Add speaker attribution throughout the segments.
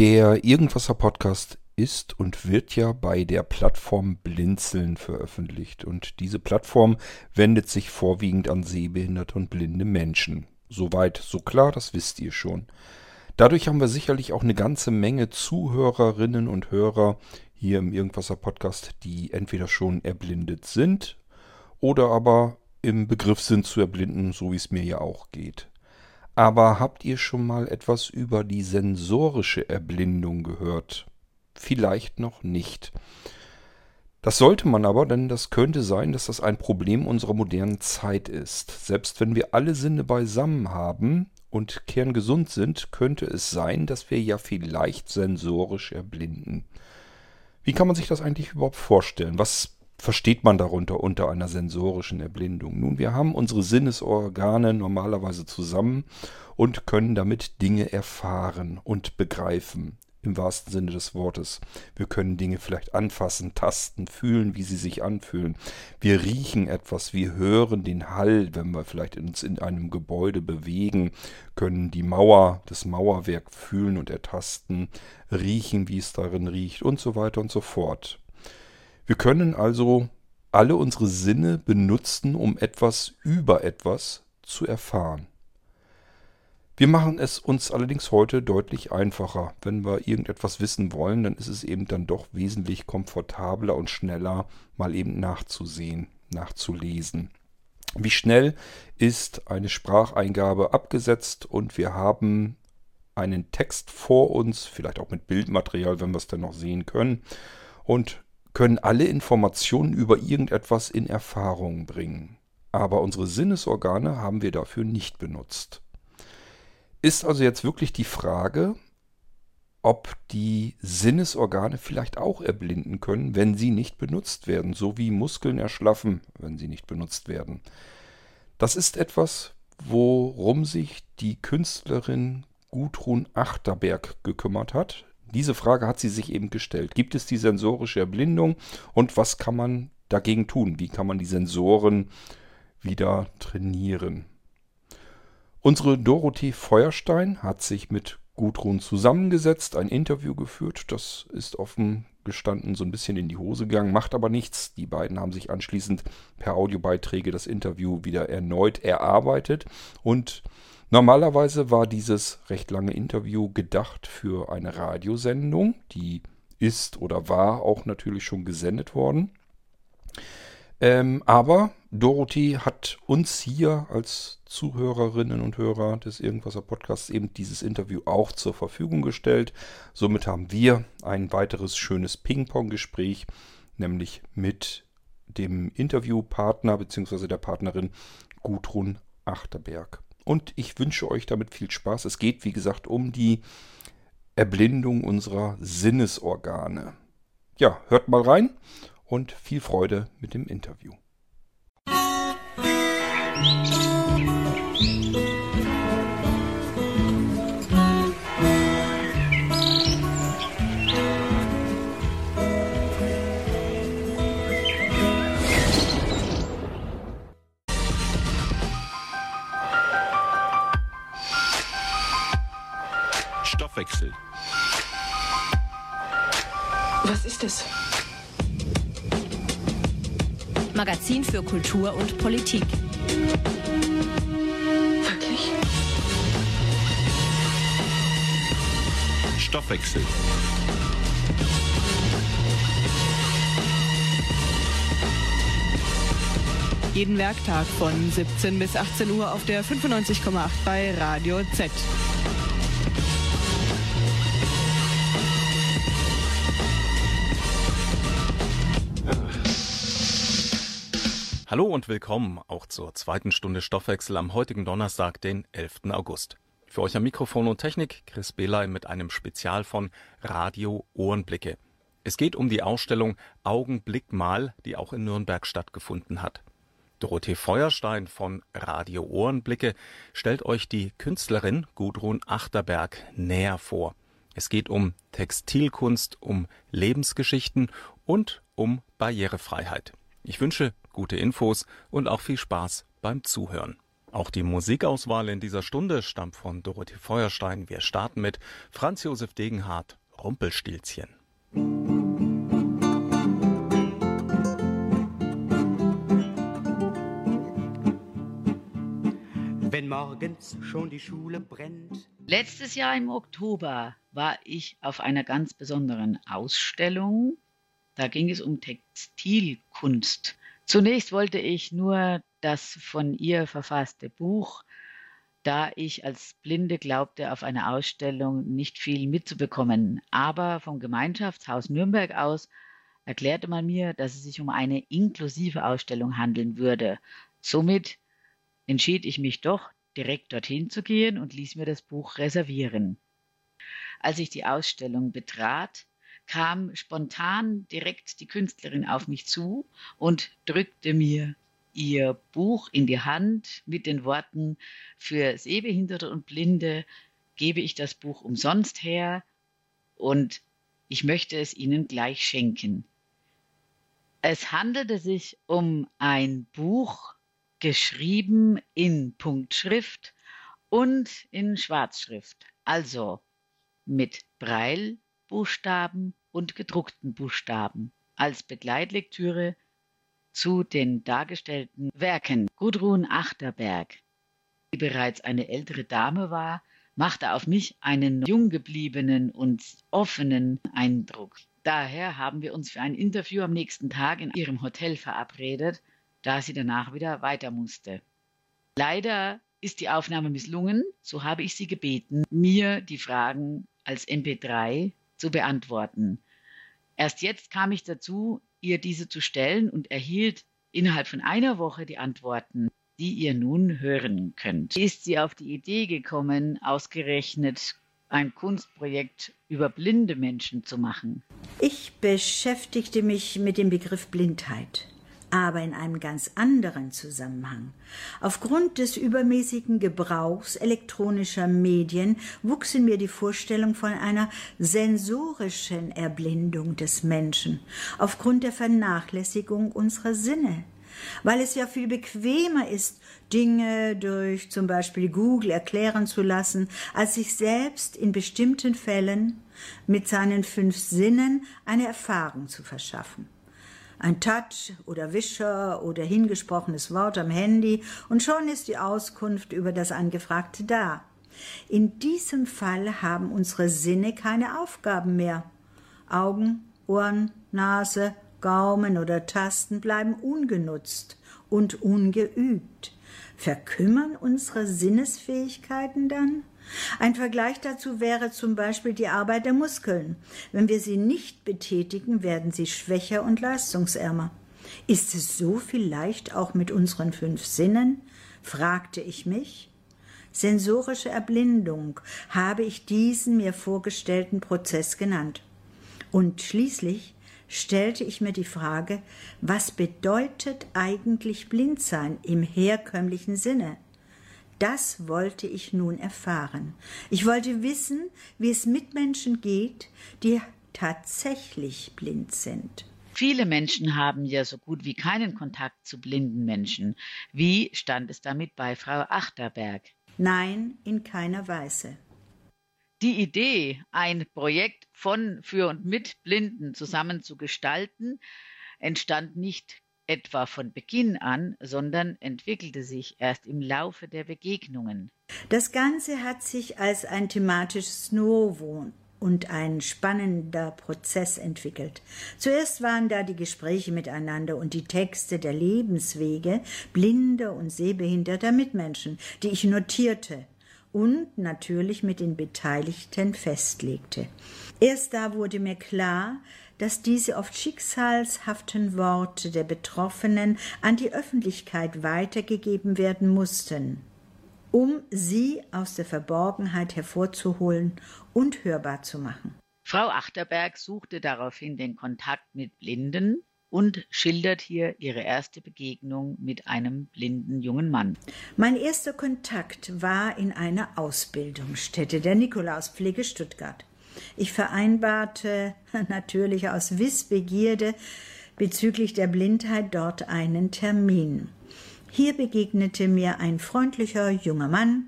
Speaker 1: Der Irgendwasser Podcast ist und wird ja bei der Plattform Blinzeln veröffentlicht. Und diese Plattform wendet sich vorwiegend an sehbehinderte und blinde Menschen. Soweit, so klar, das wisst ihr schon. Dadurch haben wir sicherlich auch eine ganze Menge Zuhörerinnen und Hörer hier im Irgendwasser Podcast, die entweder schon erblindet sind oder aber im Begriff sind zu erblinden, so wie es mir ja auch geht. Aber habt ihr schon mal etwas über die sensorische Erblindung gehört? Vielleicht noch nicht. Das sollte man aber, denn das könnte sein, dass das ein Problem unserer modernen Zeit ist. Selbst wenn wir alle Sinne beisammen haben und kerngesund sind, könnte es sein, dass wir ja vielleicht sensorisch erblinden. Wie kann man sich das eigentlich überhaupt vorstellen? Was versteht man darunter unter einer sensorischen Erblindung? Nun, wir haben unsere Sinnesorgane normalerweise zusammen und können damit Dinge erfahren und begreifen. Im wahrsten Sinne des Wortes. Wir können Dinge vielleicht anfassen, tasten, fühlen, wie sie sich anfühlen. Wir riechen etwas, wir hören den Hall, wenn wir vielleicht uns in einem Gebäude bewegen, können die Mauer, das Mauerwerk fühlen und ertasten, riechen, wie es darin riecht und so weiter und so fort. Wir können also alle unsere Sinne benutzen, um etwas über etwas zu erfahren. Wir machen es uns allerdings heute deutlich einfacher. Wenn wir irgendetwas wissen wollen, dann ist es eben dann doch wesentlich komfortabler und schneller, mal eben nachzusehen, nachzulesen. Wie schnell ist eine Spracheingabe abgesetzt und wir haben einen Text vor uns, vielleicht auch mit Bildmaterial, wenn wir es dann noch sehen können, und können alle Informationen über irgendetwas in Erfahrung bringen. Aber unsere Sinnesorgane haben wir dafür nicht benutzt. Ist also jetzt wirklich die Frage, ob die Sinnesorgane vielleicht auch erblinden können, wenn sie nicht benutzt werden, so wie Muskeln erschlaffen, wenn sie nicht benutzt werden. Das ist etwas, worum sich die Künstlerin Gudrun Achterberg gekümmert hat. Diese Frage hat sie sich eben gestellt. Gibt es die sensorische Erblindung und was kann man dagegen tun? Wie kann man die Sensoren wieder trainieren? Unsere Dorothee Feuerstein hat sich mit Gudrun zusammengesetzt, ein Interview geführt. Das ist offen gestanden so ein bisschen in die Hose gegangen, macht aber nichts. Die beiden haben sich anschließend per Audiobeiträge das Interview wieder erneut erarbeitet und Normalerweise war dieses recht lange Interview gedacht für eine Radiosendung. Die ist oder war auch natürlich schon gesendet worden. Ähm, aber Dorothy hat uns hier als Zuhörerinnen und Hörer des Irgendwasser Podcasts eben dieses Interview auch zur Verfügung gestellt. Somit haben wir ein weiteres schönes Ping-Pong-Gespräch, nämlich mit dem Interviewpartner bzw. der Partnerin Gudrun Achterberg. Und ich wünsche euch damit viel Spaß. Es geht, wie gesagt, um die Erblindung unserer Sinnesorgane. Ja, hört mal rein und viel Freude mit dem Interview.
Speaker 2: Stoffwechsel.
Speaker 3: Was ist es?
Speaker 4: Magazin für Kultur und Politik.
Speaker 3: Wirklich?
Speaker 2: Stoffwechsel.
Speaker 5: Jeden Werktag von 17 bis 18 Uhr auf der 95,8 bei Radio Z.
Speaker 2: Hallo und willkommen auch zur zweiten Stunde Stoffwechsel am heutigen Donnerstag, den 11. August. Für euch am Mikrofon und Technik Chris Behley mit einem Spezial von Radio Ohrenblicke. Es geht um die Ausstellung Augenblickmal, die auch in Nürnberg stattgefunden hat. Dorothee Feuerstein von Radio Ohrenblicke stellt euch die Künstlerin Gudrun Achterberg näher vor. Es geht um Textilkunst, um Lebensgeschichten und um Barrierefreiheit. Ich wünsche gute Infos und auch viel Spaß beim Zuhören. Auch die Musikauswahl in dieser Stunde stammt von Dorothee Feuerstein. Wir starten mit Franz Josef Degenhardt, Rumpelstilzchen.
Speaker 6: Wenn morgens schon die Schule brennt.
Speaker 7: Letztes Jahr im Oktober war ich auf einer ganz besonderen Ausstellung. Da ging es um Textilkunst. Zunächst wollte ich nur das von ihr verfasste Buch, da ich als Blinde glaubte, auf einer Ausstellung nicht viel mitzubekommen. Aber vom Gemeinschaftshaus Nürnberg aus erklärte man mir, dass es sich um eine inklusive Ausstellung handeln würde. Somit entschied ich mich doch, direkt dorthin zu gehen und ließ mir das Buch reservieren. Als ich die Ausstellung betrat, kam spontan direkt die Künstlerin auf mich zu und drückte mir ihr Buch in die Hand mit den Worten, für Sehbehinderte und Blinde gebe ich das Buch umsonst her und ich möchte es Ihnen gleich schenken. Es handelte sich um ein Buch, geschrieben in Punktschrift und in Schwarzschrift, also mit Breilbuchstaben und gedruckten Buchstaben als Begleitlektüre zu den dargestellten Werken. Gudrun Achterberg, die bereits eine ältere Dame war, machte auf mich einen jung gebliebenen und offenen Eindruck. Daher haben wir uns für ein Interview am nächsten Tag in ihrem Hotel verabredet, da sie danach wieder weiter musste. Leider ist die Aufnahme misslungen, so habe ich sie gebeten, mir die Fragen als MP3 zu beantworten. Erst jetzt kam ich dazu, ihr diese zu stellen und erhielt innerhalb von einer Woche die Antworten, die ihr nun hören könnt. Ist sie auf die Idee gekommen, ausgerechnet ein Kunstprojekt über blinde Menschen zu machen?
Speaker 8: Ich beschäftigte mich mit dem Begriff Blindheit aber in einem ganz anderen Zusammenhang. Aufgrund des übermäßigen Gebrauchs elektronischer Medien wuchs in mir die Vorstellung von einer sensorischen Erblindung des Menschen, aufgrund der Vernachlässigung unserer Sinne weil es ja viel bequemer ist, Dinge durch zum Beispiel Google erklären zu lassen, als sich selbst in bestimmten Fällen mit seinen fünf Sinnen eine Erfahrung zu verschaffen ein Touch oder Wischer oder hingesprochenes Wort am Handy und schon ist die Auskunft über das Angefragte da. In diesem Fall haben unsere Sinne keine Aufgaben mehr. Augen, Ohren, Nase, Gaumen oder Tasten bleiben ungenutzt und ungeübt. Verkümmern unsere Sinnesfähigkeiten dann? Ein Vergleich dazu wäre zum Beispiel die Arbeit der Muskeln. Wenn wir sie nicht betätigen, werden sie schwächer und leistungsärmer. Ist es so vielleicht auch mit unseren fünf Sinnen? fragte ich mich. Sensorische Erblindung habe ich diesen mir vorgestellten Prozess genannt. Und schließlich stellte ich mir die Frage, was bedeutet eigentlich Blindsein im herkömmlichen Sinne? Das wollte ich nun erfahren. Ich wollte wissen, wie es Mitmenschen geht, die tatsächlich blind sind.
Speaker 7: Viele Menschen haben ja so gut wie keinen Kontakt zu blinden Menschen. Wie stand es damit bei Frau Achterberg?
Speaker 8: Nein, in keiner Weise.
Speaker 7: Die Idee, ein Projekt von, für und mit Blinden zusammen zu gestalten, entstand nicht etwa von Beginn an, sondern entwickelte sich erst im Laufe der Begegnungen.
Speaker 8: Das Ganze hat sich als ein thematisches Novum und ein spannender Prozess entwickelt. Zuerst waren da die Gespräche miteinander und die Texte der Lebenswege blinder und sehbehinderter Mitmenschen, die ich notierte und natürlich mit den Beteiligten festlegte. Erst da wurde mir klar, dass diese oft schicksalshaften Worte der Betroffenen an die Öffentlichkeit weitergegeben werden mussten, um sie aus der Verborgenheit hervorzuholen und hörbar zu machen.
Speaker 7: Frau Achterberg suchte daraufhin den Kontakt mit Blinden und schildert hier ihre erste Begegnung mit einem blinden jungen Mann.
Speaker 8: Mein erster Kontakt war in einer Ausbildungsstätte der Nikolauspflege Stuttgart. Ich vereinbarte natürlich aus Wissbegierde bezüglich der Blindheit dort einen Termin. Hier begegnete mir ein freundlicher junger Mann,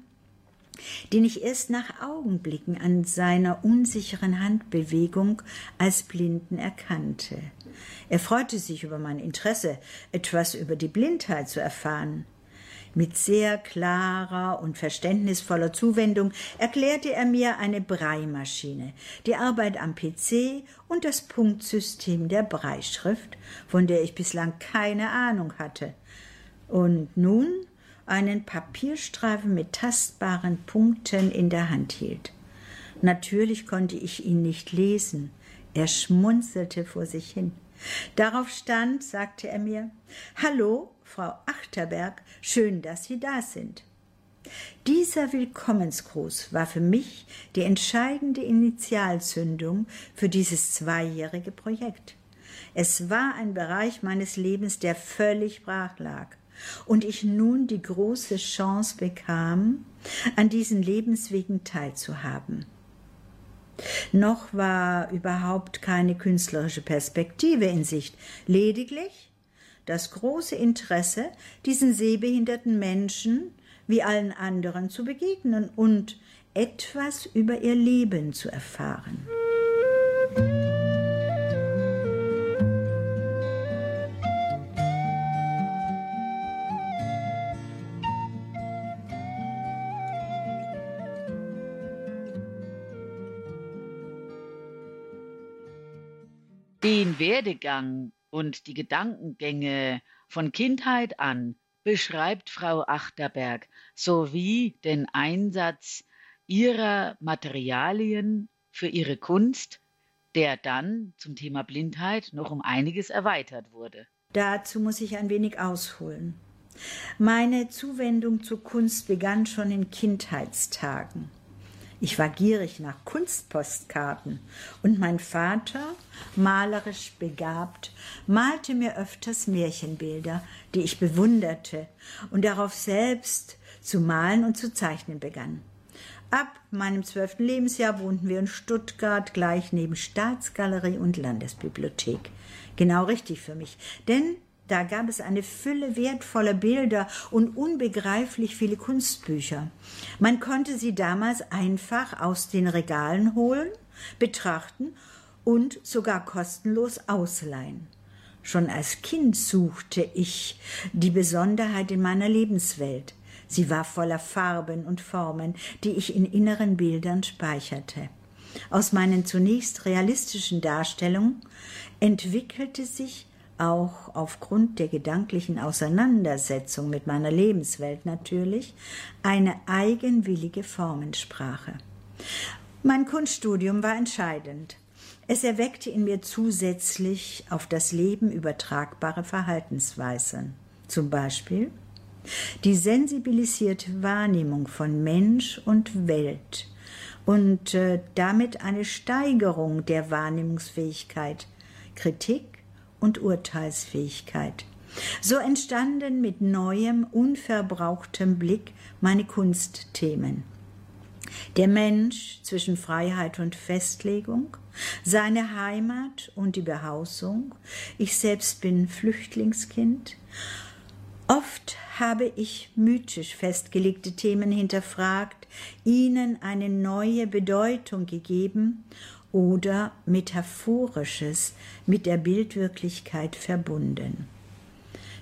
Speaker 8: den ich erst nach Augenblicken an seiner unsicheren Handbewegung als Blinden erkannte. Er freute sich über mein Interesse, etwas über die Blindheit zu erfahren. Mit sehr klarer und verständnisvoller Zuwendung erklärte er mir eine Breimaschine, die Arbeit am PC und das Punktsystem der Breischrift, von der ich bislang keine Ahnung hatte. Und nun einen Papierstreifen mit tastbaren Punkten in der Hand hielt. Natürlich konnte ich ihn nicht lesen. Er schmunzelte vor sich hin. Darauf stand, sagte er mir, Hallo, Frau Achterberg, schön, dass Sie da sind. Dieser Willkommensgruß war für mich die entscheidende Initialzündung für dieses zweijährige Projekt. Es war ein Bereich meines Lebens, der völlig brach lag und ich nun die große Chance bekam, an diesen Lebenswegen teilzuhaben. Noch war überhaupt keine künstlerische Perspektive in Sicht, lediglich das große Interesse, diesen sehbehinderten Menschen wie allen anderen zu begegnen und etwas über ihr Leben zu erfahren.
Speaker 7: Den Werdegang und die Gedankengänge von Kindheit an beschreibt Frau Achterberg sowie den Einsatz ihrer Materialien für ihre Kunst, der dann zum Thema Blindheit noch um einiges erweitert wurde.
Speaker 8: Dazu muss ich ein wenig ausholen. Meine Zuwendung zur Kunst begann schon in Kindheitstagen. Ich war gierig nach Kunstpostkarten und mein Vater, malerisch begabt, malte mir öfters Märchenbilder, die ich bewunderte und darauf selbst zu malen und zu zeichnen begann. Ab meinem zwölften Lebensjahr wohnten wir in Stuttgart gleich neben Staatsgalerie und Landesbibliothek. Genau richtig für mich, denn da gab es eine Fülle wertvoller Bilder und unbegreiflich viele Kunstbücher. Man konnte sie damals einfach aus den Regalen holen, betrachten und sogar kostenlos ausleihen. Schon als Kind suchte ich die Besonderheit in meiner Lebenswelt. Sie war voller Farben und Formen, die ich in inneren Bildern speicherte. Aus meinen zunächst realistischen Darstellungen entwickelte sich auch aufgrund der gedanklichen Auseinandersetzung mit meiner Lebenswelt natürlich, eine eigenwillige Formensprache. Mein Kunststudium war entscheidend. Es erweckte in mir zusätzlich auf das Leben übertragbare Verhaltensweisen. Zum Beispiel die sensibilisierte Wahrnehmung von Mensch und Welt und äh, damit eine Steigerung der Wahrnehmungsfähigkeit, Kritik, und Urteilsfähigkeit. So entstanden mit neuem, unverbrauchtem Blick meine Kunstthemen. Der Mensch zwischen Freiheit und Festlegung, seine Heimat und die Behausung, ich selbst bin Flüchtlingskind. Oft habe ich mythisch festgelegte Themen hinterfragt, ihnen eine neue Bedeutung gegeben oder Metaphorisches mit der Bildwirklichkeit verbunden.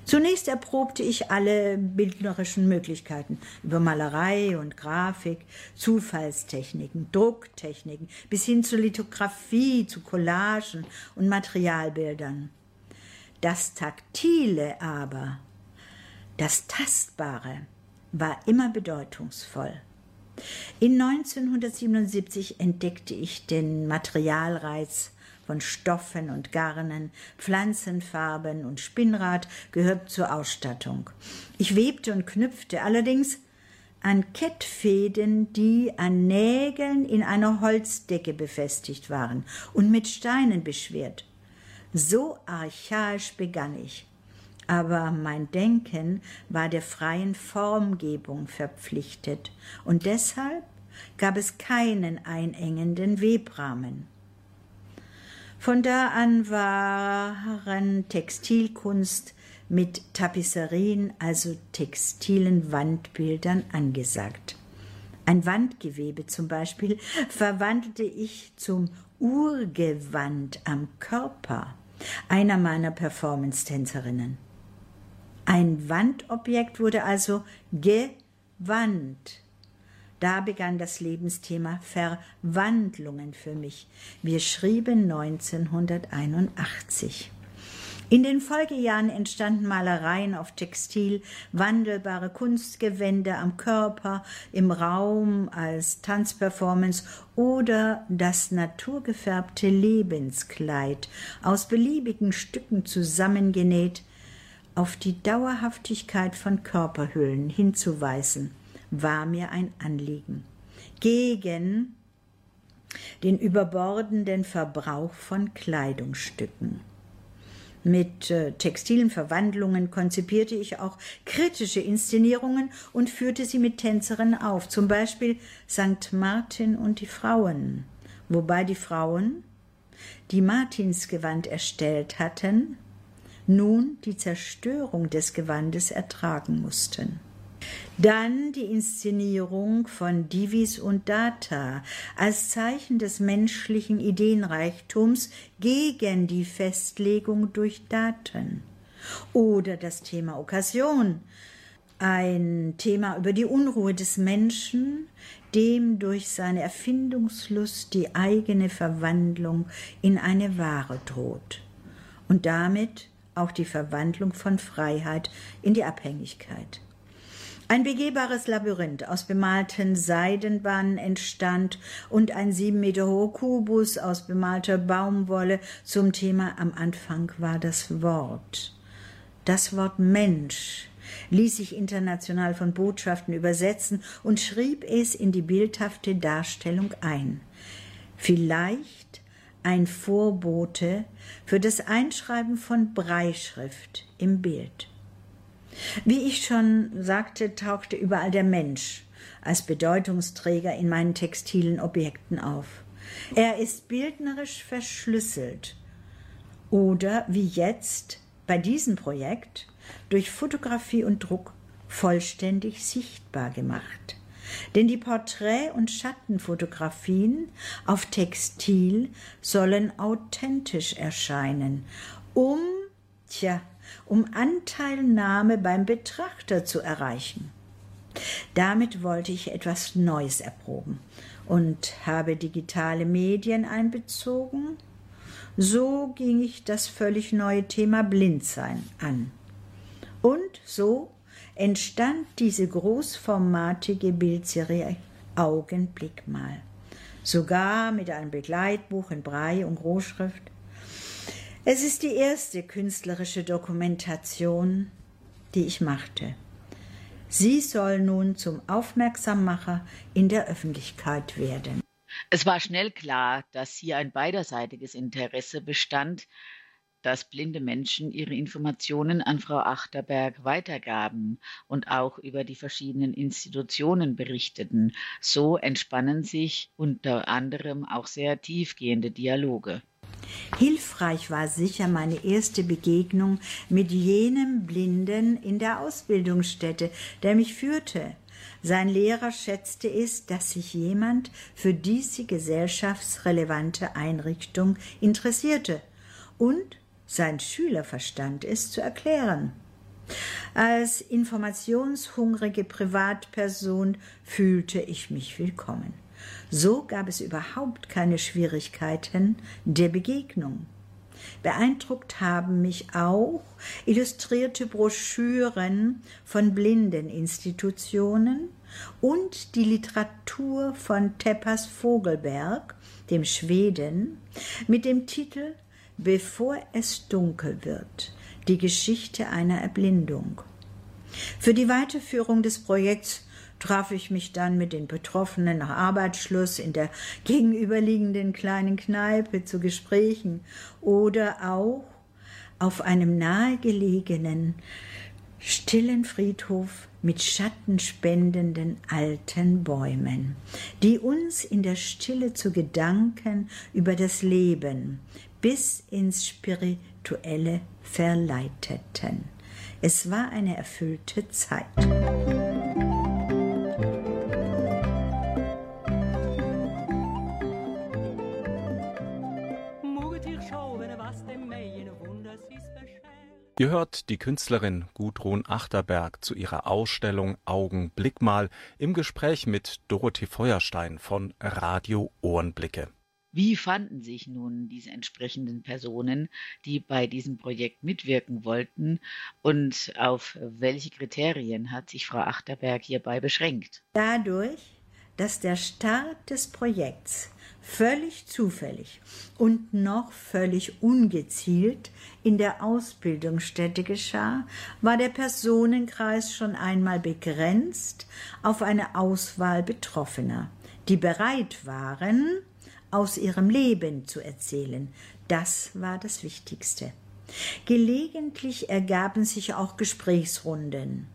Speaker 8: Zunächst erprobte ich alle bildnerischen Möglichkeiten über Malerei und Grafik, Zufallstechniken, Drucktechniken bis hin zur Lithografie, zu Collagen und Materialbildern. Das Taktile aber, das Tastbare, war immer bedeutungsvoll. In 1977 entdeckte ich den Materialreiz von Stoffen und Garnen, Pflanzenfarben und Spinnrad gehört zur Ausstattung. Ich webte und knüpfte allerdings an Kettfäden, die an Nägeln in einer Holzdecke befestigt waren und mit Steinen beschwert. So archaisch begann ich aber mein Denken war der freien Formgebung verpflichtet, und deshalb gab es keinen einengenden Webrahmen. Von da an waren Textilkunst, mit Tapisserien, also textilen Wandbildern, angesagt. Ein Wandgewebe zum Beispiel verwandelte ich zum Urgewand am Körper einer meiner Performance-Tänzerinnen. Ein Wandobjekt wurde also gewandt. Da begann das Lebensthema Verwandlungen für mich. Wir schrieben 1981. In den Folgejahren entstanden Malereien auf Textil, wandelbare Kunstgewände am Körper, im Raum als Tanzperformance oder das naturgefärbte Lebenskleid, aus beliebigen Stücken zusammengenäht, auf die Dauerhaftigkeit von Körperhüllen hinzuweisen, war mir ein Anliegen. Gegen den überbordenden Verbrauch von Kleidungsstücken. Mit äh, textilen Verwandlungen konzipierte ich auch kritische Inszenierungen und führte sie mit Tänzerinnen auf, zum Beispiel St. Martin und die Frauen, wobei die Frauen, die Martinsgewand erstellt hatten, nun die Zerstörung des Gewandes ertragen mussten. Dann die Inszenierung von Divis und Data als Zeichen des menschlichen Ideenreichtums gegen die Festlegung durch Daten. Oder das Thema Okkasion, ein Thema über die Unruhe des Menschen, dem durch seine Erfindungslust die eigene Verwandlung in eine Ware droht und damit auch die Verwandlung von Freiheit in die Abhängigkeit. Ein begehbares Labyrinth aus bemalten Seidenbahnen entstand und ein sieben Meter hoher Kubus aus bemalter Baumwolle. Zum Thema am Anfang war das Wort. Das Wort Mensch ließ sich international von Botschaften übersetzen und schrieb es in die bildhafte Darstellung ein. Vielleicht ein Vorbote für das Einschreiben von Breischrift im Bild. Wie ich schon sagte, tauchte überall der Mensch als Bedeutungsträger in meinen textilen Objekten auf. Er ist bildnerisch verschlüsselt oder wie jetzt bei diesem Projekt durch Fotografie und Druck vollständig sichtbar gemacht. Denn die Porträt- und Schattenfotografien auf Textil sollen authentisch erscheinen, um, tja, um Anteilnahme beim Betrachter zu erreichen. Damit wollte ich etwas Neues erproben und habe digitale Medien einbezogen. So ging ich das völlig neue Thema Blindsein an. Und so entstand diese großformatige Bildserie Augenblick mal. Sogar mit einem Begleitbuch in Brei und Großschrift es ist die erste künstlerische Dokumentation, die ich machte. Sie soll nun zum Aufmerksammacher in der Öffentlichkeit werden.
Speaker 7: Es war schnell klar, dass hier ein beiderseitiges Interesse bestand, dass blinde Menschen ihre Informationen an Frau Achterberg weitergaben und auch über die verschiedenen Institutionen berichteten. So entspannen sich unter anderem auch sehr tiefgehende Dialoge.
Speaker 8: Hilfreich war sicher meine erste Begegnung mit jenem Blinden in der Ausbildungsstätte, der mich führte. Sein Lehrer schätzte es, dass sich jemand für diese gesellschaftsrelevante Einrichtung interessierte und sein Schüler verstand es zu erklären. Als informationshungrige Privatperson fühlte ich mich willkommen. So gab es überhaupt keine Schwierigkeiten der Begegnung. Beeindruckt haben mich auch illustrierte Broschüren von Blindeninstitutionen und die Literatur von Teppas Vogelberg, dem Schweden, mit dem Titel Bevor es dunkel wird, die Geschichte einer Erblindung. Für die Weiterführung des Projekts traf ich mich dann mit den Betroffenen nach Arbeitsschluss in der gegenüberliegenden kleinen Kneipe zu Gesprächen oder auch auf einem nahegelegenen stillen Friedhof mit schattenspendenden alten Bäumen, die uns in der Stille zu Gedanken über das Leben bis ins Spirituelle verleiteten. Es war eine erfüllte Zeit.
Speaker 2: Ihr hört die Künstlerin Gudrun Achterberg zu ihrer Ausstellung Augenblickmal im Gespräch mit Dorothee Feuerstein von Radio Ohrenblicke.
Speaker 7: Wie fanden sich nun diese entsprechenden Personen, die bei diesem Projekt mitwirken wollten und auf welche Kriterien hat sich Frau Achterberg hierbei beschränkt?
Speaker 8: Dadurch, dass der Start des Projekts völlig zufällig und noch völlig ungezielt in der Ausbildungsstätte geschah, war der Personenkreis schon einmal begrenzt auf eine Auswahl Betroffener, die bereit waren, aus ihrem Leben zu erzählen. Das war das Wichtigste. Gelegentlich ergaben sich auch Gesprächsrunden,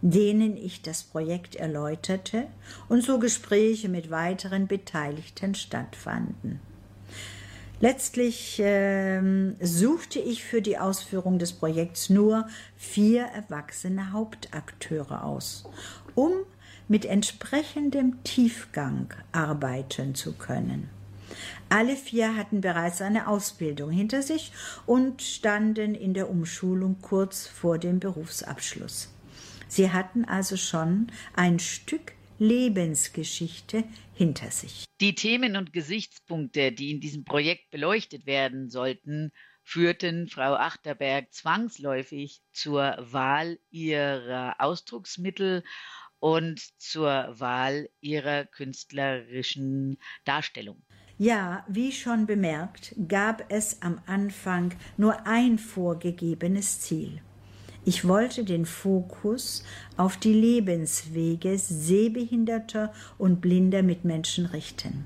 Speaker 8: denen ich das Projekt erläuterte und so Gespräche mit weiteren Beteiligten stattfanden. Letztlich äh, suchte ich für die Ausführung des Projekts nur vier erwachsene Hauptakteure aus, um mit entsprechendem Tiefgang arbeiten zu können. Alle vier hatten bereits eine Ausbildung hinter sich und standen in der Umschulung kurz vor dem Berufsabschluss. Sie hatten also schon ein Stück Lebensgeschichte hinter sich.
Speaker 7: Die Themen und Gesichtspunkte, die in diesem Projekt beleuchtet werden sollten, führten Frau Achterberg zwangsläufig zur Wahl ihrer Ausdrucksmittel und zur Wahl ihrer künstlerischen Darstellung.
Speaker 8: Ja, wie schon bemerkt, gab es am Anfang nur ein vorgegebenes Ziel. Ich wollte den Fokus auf die Lebenswege sehbehinderter und blinder Mitmenschen richten.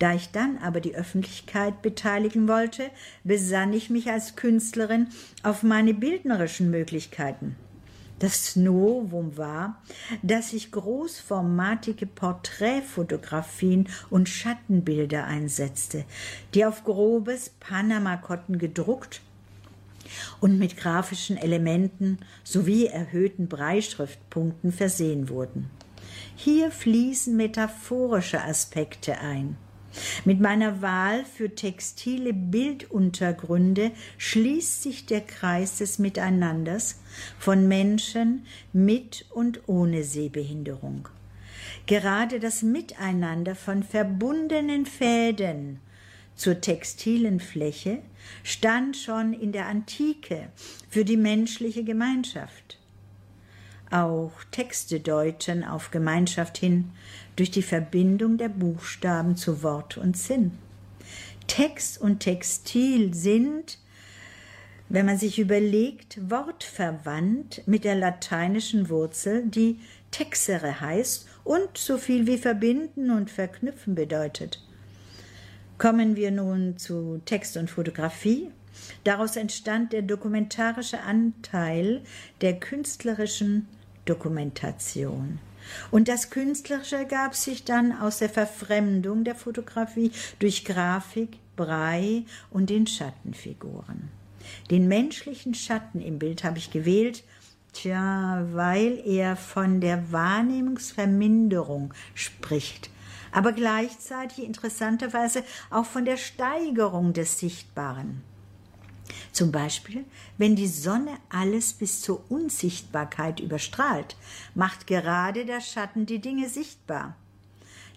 Speaker 8: Da ich dann aber die Öffentlichkeit beteiligen wollte, besann ich mich als Künstlerin auf meine bildnerischen Möglichkeiten. Das Novum war, dass ich großformatige Porträtfotografien und Schattenbilder einsetzte, die auf grobes Panamakotten gedruckt und mit grafischen Elementen sowie erhöhten Breischriftpunkten versehen wurden. Hier fließen metaphorische Aspekte ein. Mit meiner Wahl für textile Bilduntergründe schließt sich der Kreis des Miteinanders von Menschen mit und ohne Sehbehinderung. Gerade das Miteinander von verbundenen Fäden zur textilen Fläche stand schon in der Antike für die menschliche Gemeinschaft. Auch Texte deuten auf Gemeinschaft hin durch die Verbindung der Buchstaben zu Wort und Sinn. Text und Textil sind, wenn man sich überlegt, wortverwandt mit der lateinischen Wurzel, die texere heißt und so viel wie verbinden und verknüpfen bedeutet. Kommen wir nun zu Text und Fotografie. Daraus entstand der dokumentarische Anteil der künstlerischen Dokumentation. Und das Künstlerische ergab sich dann aus der Verfremdung der Fotografie durch Grafik, Brei und den Schattenfiguren. Den menschlichen Schatten im Bild habe ich gewählt, tja, weil er von der Wahrnehmungsverminderung spricht, aber gleichzeitig interessanterweise auch von der Steigerung des Sichtbaren. Zum Beispiel, wenn die Sonne alles bis zur Unsichtbarkeit überstrahlt, macht gerade der Schatten die Dinge sichtbar.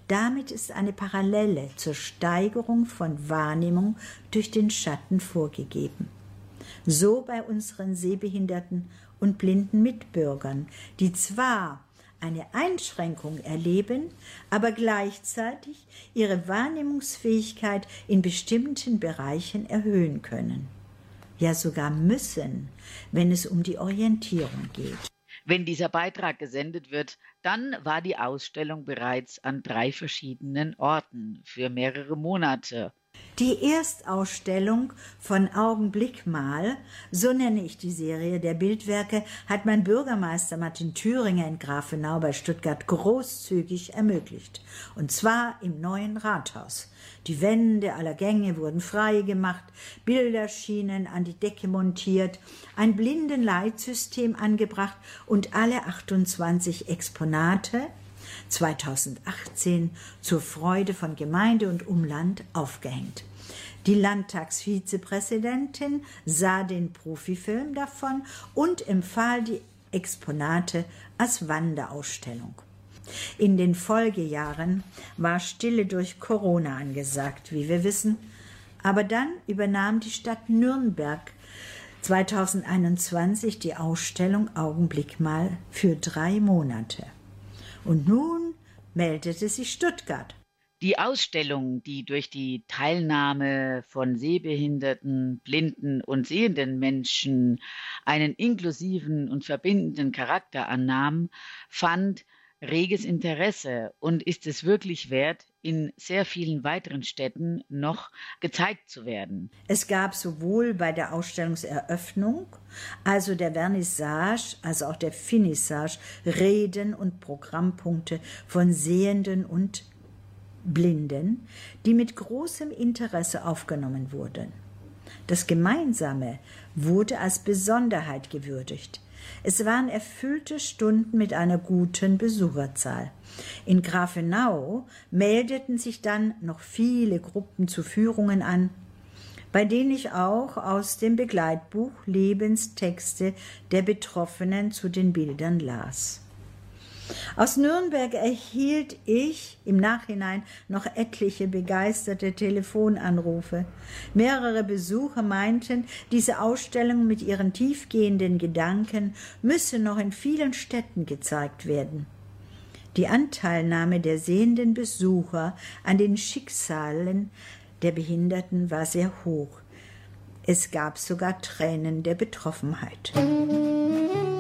Speaker 8: Damit ist eine Parallele zur Steigerung von Wahrnehmung durch den Schatten vorgegeben. So bei unseren sehbehinderten und blinden Mitbürgern, die zwar eine Einschränkung erleben, aber gleichzeitig ihre Wahrnehmungsfähigkeit in bestimmten Bereichen erhöhen können ja sogar müssen, wenn es um die Orientierung geht.
Speaker 7: Wenn dieser Beitrag gesendet wird, dann war die Ausstellung bereits an drei verschiedenen Orten für mehrere Monate
Speaker 8: Die Erstausstellung von Augenblick mal, so nenne ich die Serie der Bildwerke, hat mein Bürgermeister Martin Thüringer in Grafenau bei Stuttgart großzügig ermöglicht. Und zwar im neuen Rathaus. Die Wände aller Gänge wurden frei gemacht, Bilderschienen an die Decke montiert, ein Blindenleitsystem angebracht und alle 28 Exponate 2018 zur Freude von Gemeinde und Umland aufgehängt. Die Landtagsvizepräsidentin sah den Profifilm davon und empfahl die Exponate als Wanderausstellung. In den Folgejahren war Stille durch Corona angesagt, wie wir wissen, aber dann übernahm die Stadt Nürnberg 2021 die Ausstellung Augenblick mal für drei Monate. Und nun meldete sich Stuttgart.
Speaker 7: Die Ausstellung, die durch die Teilnahme von sehbehinderten, blinden und sehenden Menschen einen inklusiven und verbindenden Charakter annahm, fand reges Interesse und ist es wirklich wert, in sehr vielen weiteren Städten noch gezeigt zu werden.
Speaker 8: Es gab sowohl bei der Ausstellungseröffnung, also der Vernissage, als auch der Finissage Reden und Programmpunkte von Sehenden und Blinden, die mit großem Interesse aufgenommen wurden. Das Gemeinsame wurde als Besonderheit gewürdigt. Es waren erfüllte Stunden mit einer guten Besucherzahl. In Grafenau meldeten sich dann noch viele Gruppen zu Führungen an, bei denen ich auch aus dem Begleitbuch Lebenstexte der Betroffenen zu den Bildern las. Aus Nürnberg erhielt ich im Nachhinein noch etliche begeisterte Telefonanrufe. Mehrere Besucher meinten, diese Ausstellung mit ihren tiefgehenden Gedanken müsse noch in vielen Städten gezeigt werden. Die Anteilnahme der sehenden Besucher an den Schicksalen der Behinderten war sehr hoch. Es gab sogar Tränen der Betroffenheit.
Speaker 7: Eine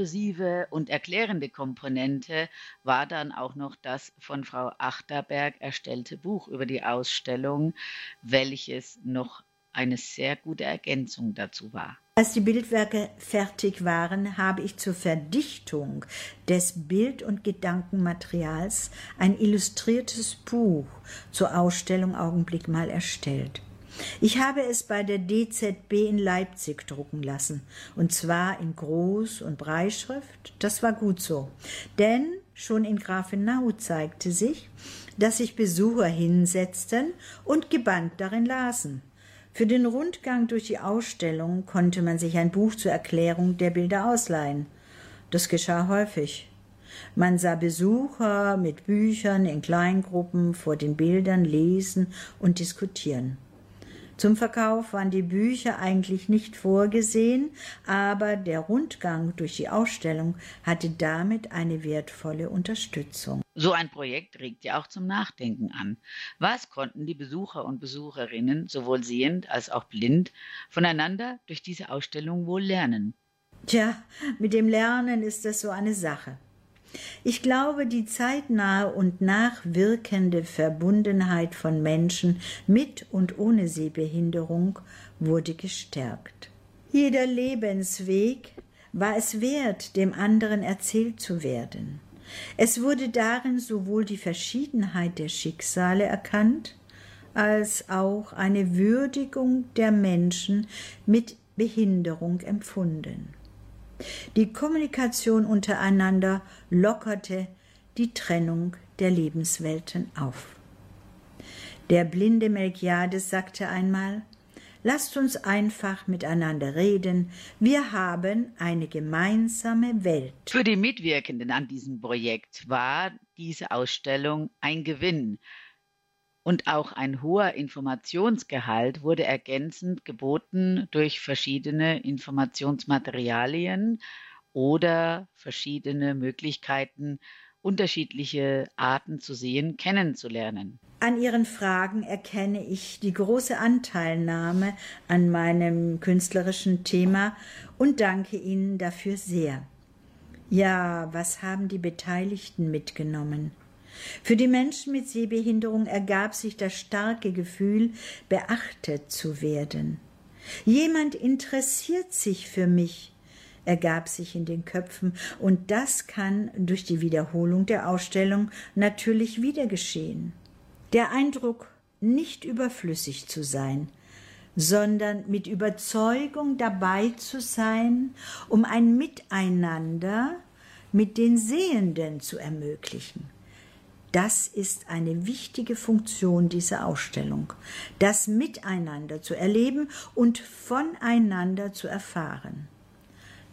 Speaker 7: inklusive und erklärende Komponente war dann auch noch das von Frau Achterberg erstellte Buch über die Ausstellung, welches noch eine sehr gute Ergänzung dazu war.
Speaker 8: Als die Bildwerke fertig waren, habe ich zur Verdichtung des Bild- und Gedankenmaterials ein illustriertes Buch zur Ausstellung Augenblick mal erstellt. Ich habe es bei der DZB in Leipzig drucken lassen, und zwar in Groß- und Breitschrift. Das war gut so, denn schon in Grafenau zeigte sich, dass sich Besucher hinsetzten und gebannt darin lasen. Für den Rundgang durch die Ausstellung konnte man sich ein Buch zur Erklärung der Bilder ausleihen. Das geschah häufig. Man sah Besucher mit Büchern in Kleingruppen vor den Bildern lesen und diskutieren. Zum Verkauf waren die Bücher eigentlich nicht vorgesehen, aber der Rundgang durch die Ausstellung hatte damit eine wertvolle Unterstützung.
Speaker 7: So ein Projekt regt ja auch zum Nachdenken an. Was konnten die Besucher und Besucherinnen, sowohl sehend als auch blind, voneinander durch diese Ausstellung wohl lernen?
Speaker 8: Tja, mit dem Lernen ist das so eine Sache. Ich glaube, die zeitnahe und nachwirkende Verbundenheit von Menschen mit und ohne Sehbehinderung wurde gestärkt. Jeder Lebensweg war es wert, dem anderen erzählt zu werden. Es wurde darin sowohl die Verschiedenheit der Schicksale erkannt, als auch eine Würdigung der Menschen mit Behinderung empfunden. Die Kommunikation untereinander lockerte die Trennung der Lebenswelten auf. Der blinde Melchiades sagte einmal Lasst uns einfach miteinander reden, wir haben eine gemeinsame Welt.
Speaker 7: Für die Mitwirkenden an diesem Projekt war diese Ausstellung ein Gewinn, und auch ein hoher Informationsgehalt wurde ergänzend geboten durch verschiedene Informationsmaterialien oder verschiedene Möglichkeiten, unterschiedliche Arten zu sehen, kennenzulernen.
Speaker 8: An Ihren Fragen erkenne ich die große Anteilnahme an meinem künstlerischen Thema und danke Ihnen dafür sehr. Ja, was haben die Beteiligten mitgenommen? Für die Menschen mit Sehbehinderung ergab sich das starke Gefühl, beachtet zu werden. Jemand interessiert sich für mich, ergab sich in den Köpfen, und das kann durch die Wiederholung der Ausstellung natürlich wieder geschehen. Der Eindruck, nicht überflüssig zu sein, sondern mit Überzeugung dabei zu sein, um ein Miteinander mit den Sehenden zu ermöglichen. Das ist eine wichtige Funktion dieser Ausstellung, das Miteinander zu erleben und voneinander zu erfahren.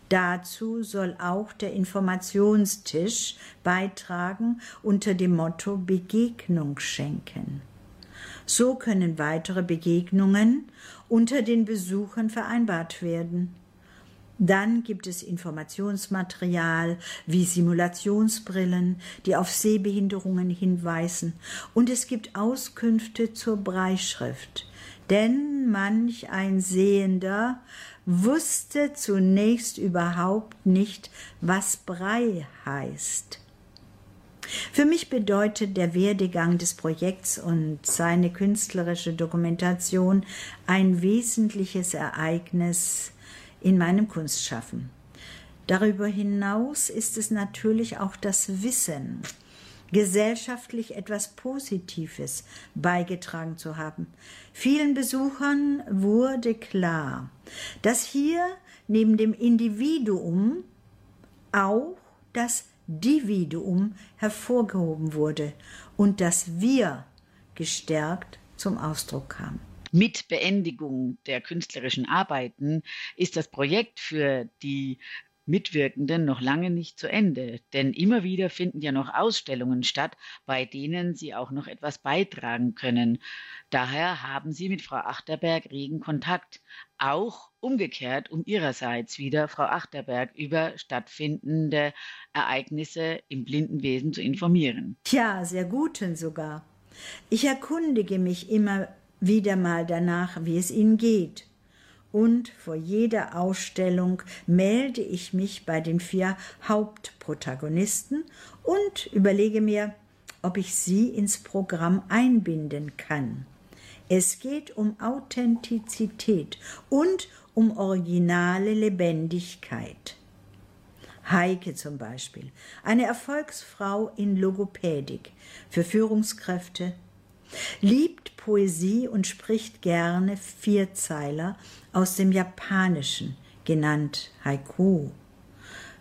Speaker 8: Dazu soll auch der Informationstisch beitragen unter dem Motto Begegnung schenken. So können weitere Begegnungen unter den Besuchern vereinbart werden. Dann gibt es Informationsmaterial wie Simulationsbrillen, die auf Sehbehinderungen hinweisen, und es gibt Auskünfte zur Breischrift, denn manch ein Sehender wusste zunächst überhaupt nicht, was Brei heißt. Für mich bedeutet der Werdegang des Projekts und seine künstlerische Dokumentation ein wesentliches Ereignis in meinem Kunstschaffen. Darüber hinaus ist es natürlich auch das Wissen, gesellschaftlich etwas Positives beigetragen zu haben. Vielen Besuchern wurde klar, dass hier neben dem Individuum auch das Dividuum hervorgehoben wurde und das Wir gestärkt zum Ausdruck kam.
Speaker 7: Mit Beendigung der künstlerischen Arbeiten ist das Projekt für die Mitwirkenden noch lange nicht zu Ende, denn immer wieder finden ja noch Ausstellungen statt, bei denen sie auch noch etwas beitragen können. Daher haben sie mit Frau Achterberg regen Kontakt, auch umgekehrt, um ihrerseits wieder Frau Achterberg über stattfindende Ereignisse im Blindenwesen zu informieren.
Speaker 8: Tja, sehr guten sogar. Ich erkundige mich immer wieder mal danach, wie es ihnen geht und vor jeder Ausstellung melde ich mich bei den vier Hauptprotagonisten und überlege mir, ob ich sie ins Programm einbinden kann. Es geht um Authentizität und um originale Lebendigkeit. Heike zum Beispiel, eine Erfolgsfrau in Logopädik für Führungskräfte, liebt Poesie und spricht gerne Vierzeiler aus dem Japanischen, genannt Haiku.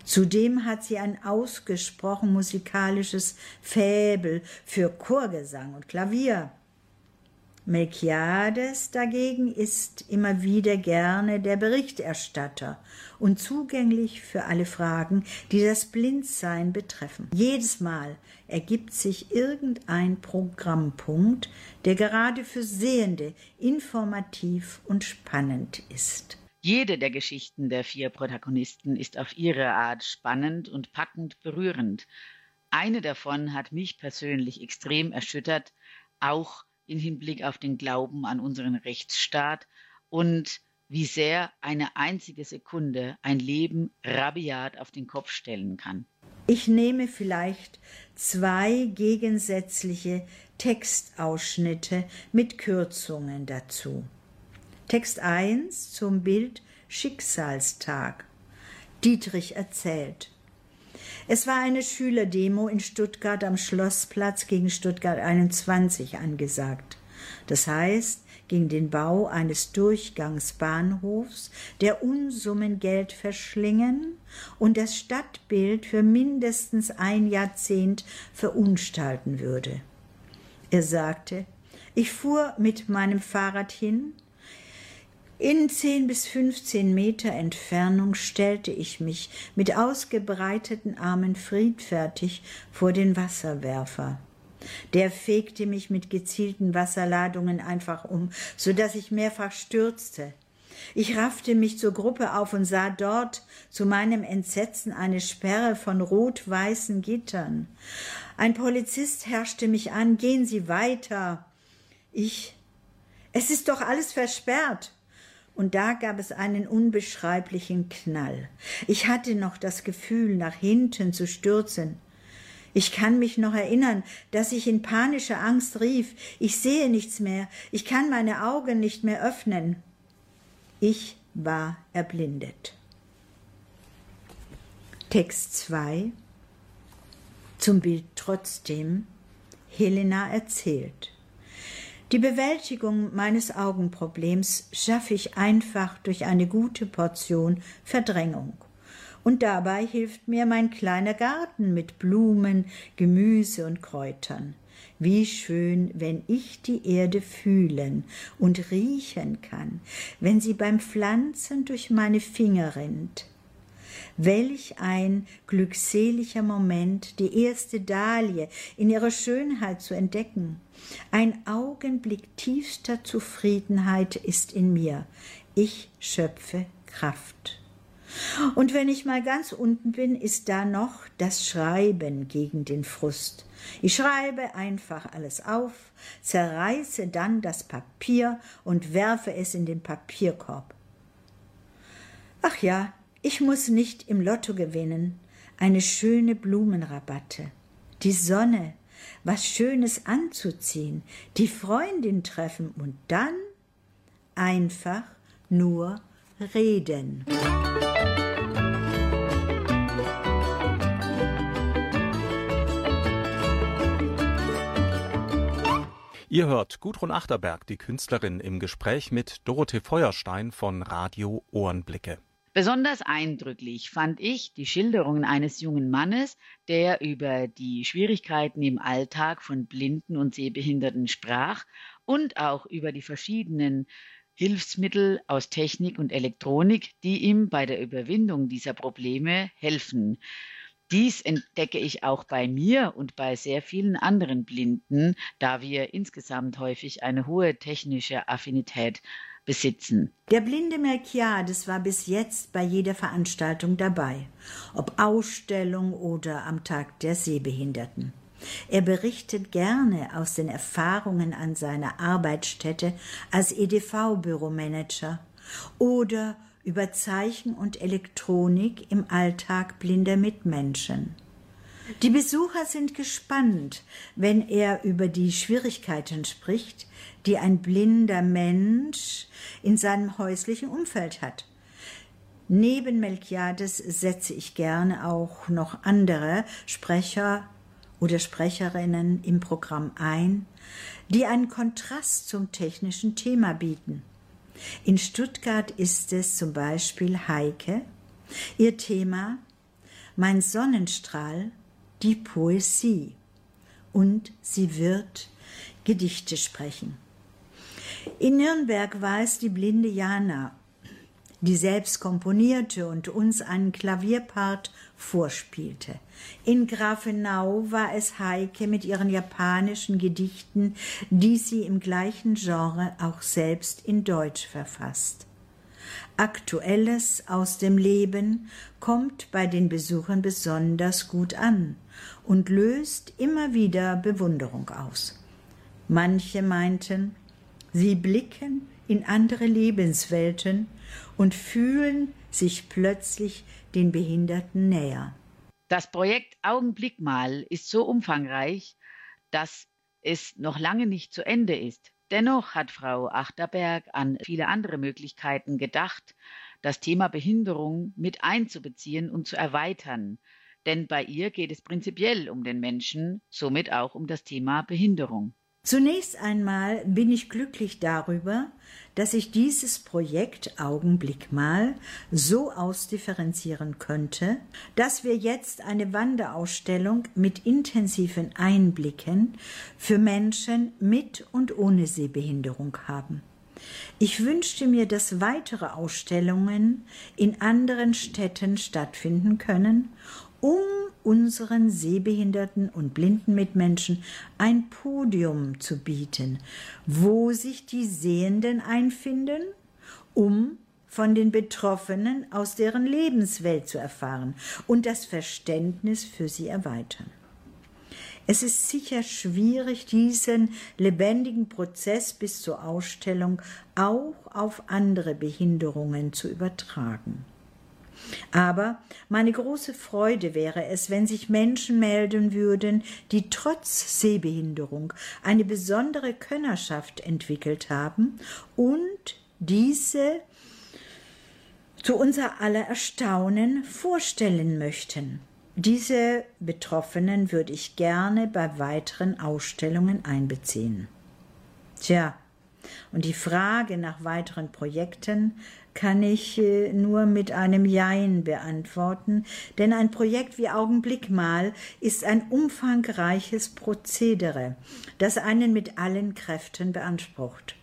Speaker 8: Zudem hat sie ein ausgesprochen musikalisches Fäbel für Chorgesang und Klavier. Melchiades dagegen ist immer wieder gerne der Berichterstatter und zugänglich für alle Fragen, die das Blindsein betreffen. Jedes Mal ergibt sich irgendein Programmpunkt, der gerade für Sehende informativ und spannend ist.
Speaker 7: Jede der Geschichten der vier Protagonisten ist auf ihre Art spannend und packend berührend. Eine davon hat mich persönlich extrem erschüttert, auch in Hinblick auf den Glauben an unseren Rechtsstaat und wie sehr eine einzige Sekunde ein Leben rabiat auf den Kopf stellen kann.
Speaker 8: Ich nehme vielleicht zwei gegensätzliche Textausschnitte mit Kürzungen dazu. Text 1 zum Bild Schicksalstag. Dietrich erzählt. Es war eine Schülerdemo in Stuttgart am Schlossplatz gegen Stuttgart 21 angesagt. Das heißt, gegen den Bau eines Durchgangsbahnhofs, der Unsummen Geld verschlingen und das Stadtbild für mindestens ein Jahrzehnt verunstalten würde. Er sagte, ich fuhr mit meinem Fahrrad hin, in zehn bis fünfzehn Meter Entfernung stellte ich mich mit ausgebreiteten Armen friedfertig vor den Wasserwerfer. Der fegte mich mit gezielten Wasserladungen einfach um, so dass ich mehrfach stürzte. Ich raffte mich zur Gruppe auf und sah dort zu meinem Entsetzen eine Sperre von rot-weißen Gittern. Ein Polizist herrschte mich an, gehen Sie weiter. Ich, es ist doch alles versperrt. Und da gab es einen unbeschreiblichen Knall. Ich hatte noch das Gefühl, nach hinten zu stürzen. Ich kann mich noch erinnern, dass ich in panischer Angst rief, ich sehe nichts mehr, ich kann meine Augen nicht mehr öffnen. Ich war erblindet. Text 2 Zum Bild trotzdem Helena erzählt. Die Bewältigung meines Augenproblems schaffe ich einfach durch eine gute Portion Verdrängung. Und dabei hilft mir mein kleiner Garten mit Blumen, Gemüse und Kräutern. Wie schön, wenn ich die Erde fühlen und riechen kann, wenn sie beim Pflanzen durch meine Finger rinnt. Welch ein glückseliger Moment, die erste Dahlie in ihrer Schönheit zu entdecken. Ein Augenblick tiefster Zufriedenheit ist in mir. Ich schöpfe Kraft. Und wenn ich mal ganz unten bin, ist da noch das Schreiben gegen den Frust. Ich schreibe einfach alles auf, zerreiße dann das Papier und werfe es in den Papierkorb. Ach ja, ich muss nicht im Lotto gewinnen, eine schöne Blumenrabatte, die Sonne, was Schönes anzuziehen, die Freundin treffen und dann einfach nur reden.
Speaker 2: Ihr hört Gudrun Achterberg, die Künstlerin, im Gespräch mit Dorothee Feuerstein von Radio Ohrenblicke.
Speaker 7: Besonders eindrücklich fand ich die Schilderungen eines jungen Mannes, der über die Schwierigkeiten im Alltag von Blinden und Sehbehinderten sprach und auch über die verschiedenen Hilfsmittel aus Technik und Elektronik, die ihm bei der Überwindung dieser Probleme helfen. Dies entdecke ich auch bei mir und bei sehr vielen anderen Blinden, da wir insgesamt häufig eine hohe technische Affinität besitzen.
Speaker 8: Der blinde Melchiades war bis jetzt bei jeder Veranstaltung dabei, ob Ausstellung oder am Tag der Sehbehinderten. Er berichtet gerne aus den Erfahrungen an seiner Arbeitsstätte als EDV-Büromanager oder über Zeichen und Elektronik im Alltag blinder Mitmenschen. Die Besucher sind gespannt, wenn er über die Schwierigkeiten spricht, die ein blinder Mensch in seinem häuslichen Umfeld hat. Neben Melchiades setze ich gerne auch noch andere Sprecher oder Sprecherinnen im Programm ein, die einen Kontrast zum technischen Thema bieten. In Stuttgart ist es zum Beispiel Heike. Ihr Thema Mein Sonnenstrahl, die Poesie. Und sie wird Gedichte sprechen. In Nürnberg war es die blinde Jana, die selbst komponierte und uns einen Klavierpart vorspielte. In Grafenau war es Heike mit ihren japanischen Gedichten, die sie im gleichen Genre auch selbst in Deutsch verfasst. Aktuelles aus dem Leben kommt bei den Besuchern besonders gut an und löst immer wieder Bewunderung aus. Manche meinten, sie blicken in andere Lebenswelten und fühlen sich plötzlich den Behinderten näher.
Speaker 7: Das Projekt Augenblick mal ist so umfangreich, dass es noch lange nicht zu Ende ist. Dennoch hat Frau Achterberg an viele andere Möglichkeiten gedacht, das Thema Behinderung mit einzubeziehen und zu erweitern. Denn bei ihr geht es prinzipiell um den Menschen, somit auch um das Thema Behinderung.
Speaker 8: Zunächst einmal bin ich glücklich darüber, dass ich dieses Projekt Augenblick mal so ausdifferenzieren könnte, dass wir jetzt eine Wanderausstellung mit intensiven Einblicken für Menschen mit und ohne Sehbehinderung haben. Ich wünschte mir, dass weitere Ausstellungen in anderen Städten stattfinden können, um unseren sehbehinderten und blinden Mitmenschen ein Podium zu bieten, wo sich die Sehenden einfinden, um von den Betroffenen aus deren Lebenswelt zu erfahren und das Verständnis für sie erweitern. Es ist sicher schwierig, diesen lebendigen Prozess bis zur Ausstellung auch auf andere Behinderungen zu übertragen. Aber meine große Freude wäre es, wenn sich Menschen melden würden, die trotz Sehbehinderung eine besondere Könnerschaft entwickelt haben und diese zu unser aller Erstaunen vorstellen möchten. Diese Betroffenen würde ich gerne bei weiteren Ausstellungen einbeziehen. Tja, und die Frage nach weiteren Projekten kann ich äh, nur mit einem Jein beantworten, denn ein Projekt wie Augenblick mal ist ein umfangreiches Prozedere, das einen mit allen Kräften beansprucht.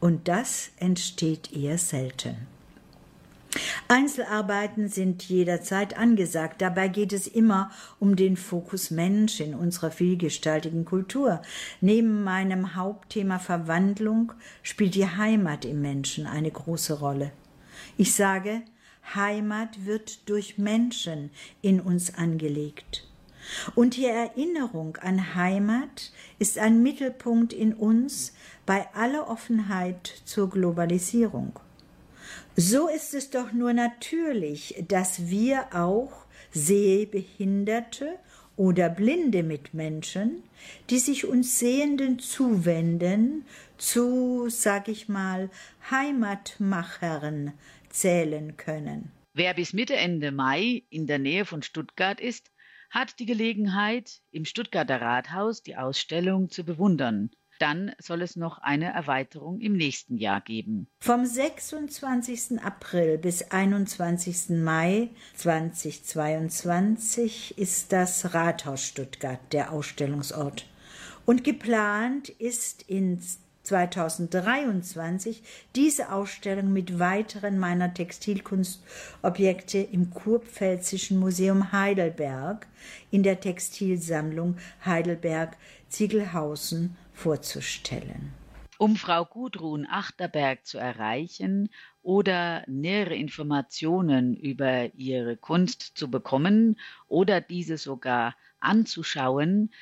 Speaker 8: Und das entsteht eher selten. Einzelarbeiten sind jederzeit angesagt. Dabei geht es immer um den Fokus Mensch in unserer vielgestaltigen Kultur. Neben meinem Hauptthema Verwandlung spielt die Heimat im Menschen eine große Rolle. Ich sage, Heimat wird durch Menschen in uns angelegt. Und die Erinnerung an Heimat ist ein Mittelpunkt in uns bei aller Offenheit zur Globalisierung. So ist es doch nur natürlich, dass wir auch Sehbehinderte oder blinde Mitmenschen, die sich uns Sehenden zuwenden, zu, sag ich mal, Heimatmachern zählen können.
Speaker 7: Wer bis Mitte Ende Mai in der Nähe von Stuttgart ist, hat die Gelegenheit, im Stuttgarter Rathaus die Ausstellung zu bewundern. Dann soll es noch eine Erweiterung im nächsten Jahr geben.
Speaker 8: Vom 26. April bis 21. Mai 2022 ist das Rathaus Stuttgart der Ausstellungsort. Und geplant ist in 2023 diese Ausstellung mit weiteren meiner Textilkunstobjekte im Kurpfälzischen Museum Heidelberg in der Textilsammlung Heidelberg Ziegelhausen vorzustellen.
Speaker 7: Um Frau Gudrun Achterberg zu erreichen oder nähere Informationen über ihre Kunst zu bekommen oder diese sogar anzuschauen,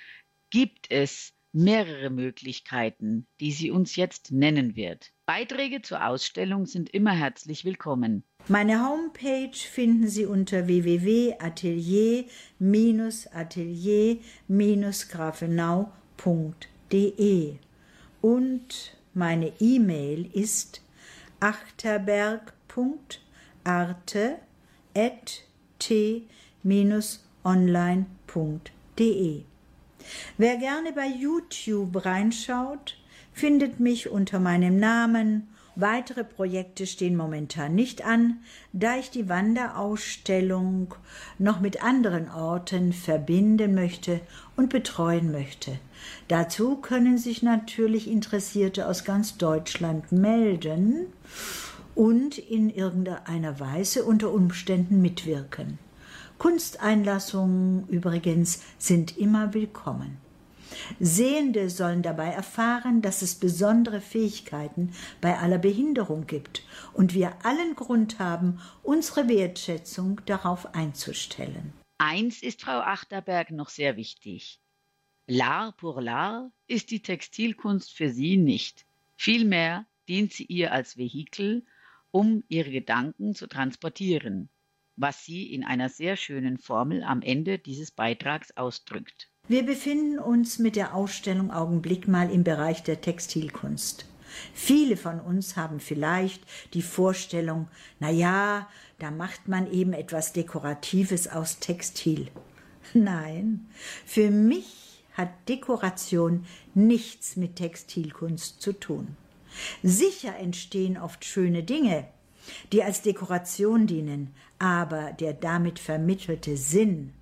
Speaker 7: gibt es mehrere Möglichkeiten, die sie uns jetzt nennen wird. Beiträge zur Ausstellung sind immer herzlich willkommen.
Speaker 8: Meine Homepage finden Sie unter www.atelier-atelier-grafenau.de achterberg.de und meine E-Mail ist achterberg.arte-online.de. Wer gerne bei YouTube reinschaut, findet mich unter meinem Namen Weitere Projekte stehen momentan nicht an, da ich die Wanderausstellung noch mit anderen Orten verbinden möchte und betreuen möchte. Dazu können sich natürlich Interessierte aus ganz Deutschland melden und in irgendeiner Weise unter Umständen mitwirken. Kunsteinlassungen übrigens sind immer willkommen. Sehende sollen dabei erfahren, dass es besondere Fähigkeiten bei aller Behinderung gibt und wir allen Grund haben, unsere Wertschätzung darauf einzustellen.
Speaker 7: Eins ist Frau Achterberg noch sehr wichtig. L'art pour l'art ist die Textilkunst für sie nicht. Vielmehr dient sie ihr als Vehikel, um ihre Gedanken zu transportieren, was sie in einer sehr schönen Formel am Ende dieses Beitrags ausdrückt.
Speaker 8: Wir befinden uns mit der Ausstellung Augenblick mal im Bereich der Textilkunst. Viele von uns haben vielleicht die Vorstellung, na ja, da macht man eben etwas Dekoratives aus Textil. Nein, für mich hat Dekoration nichts mit Textilkunst zu tun. Sicher entstehen oft schöne Dinge, die als Dekoration dienen, aber der damit vermittelte Sinn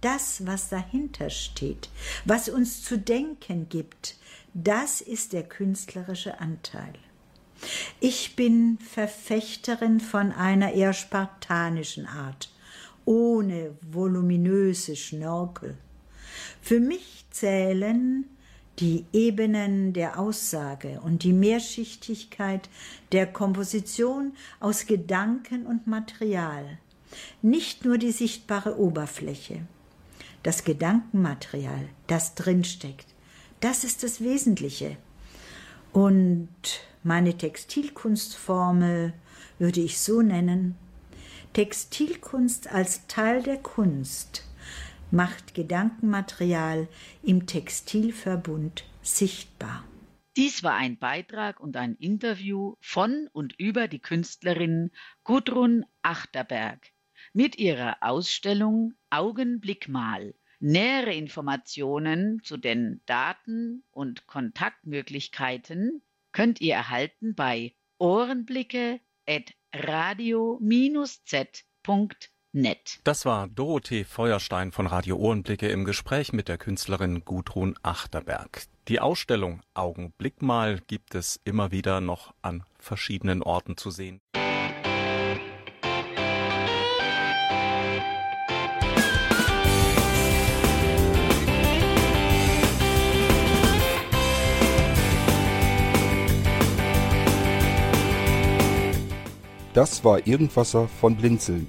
Speaker 8: das, was dahinter steht, was uns zu denken gibt, das ist der künstlerische Anteil. Ich bin Verfechterin von einer eher spartanischen Art, ohne voluminöse Schnörkel. Für mich zählen die Ebenen der Aussage und die Mehrschichtigkeit der Komposition aus Gedanken und Material, nicht nur die sichtbare Oberfläche. Das Gedankenmaterial, das drinsteckt, das ist das Wesentliche. Und meine Textilkunstformel würde ich so nennen, Textilkunst als Teil der Kunst macht Gedankenmaterial im Textilverbund sichtbar.
Speaker 7: Dies war ein Beitrag und ein Interview von und über die Künstlerin Gudrun Achterberg mit ihrer Ausstellung Augenblickmal. Nähere Informationen zu den Daten und Kontaktmöglichkeiten könnt ihr erhalten bei ohrenblicke.radio-z.net.
Speaker 2: Das war Dorothee Feuerstein von Radio Ohrenblicke im Gespräch mit der Künstlerin Gudrun Achterberg. Die Ausstellung Augenblickmal gibt es immer wieder noch an verschiedenen Orten zu sehen.
Speaker 1: Das war Irgendwasser von Blinzeln.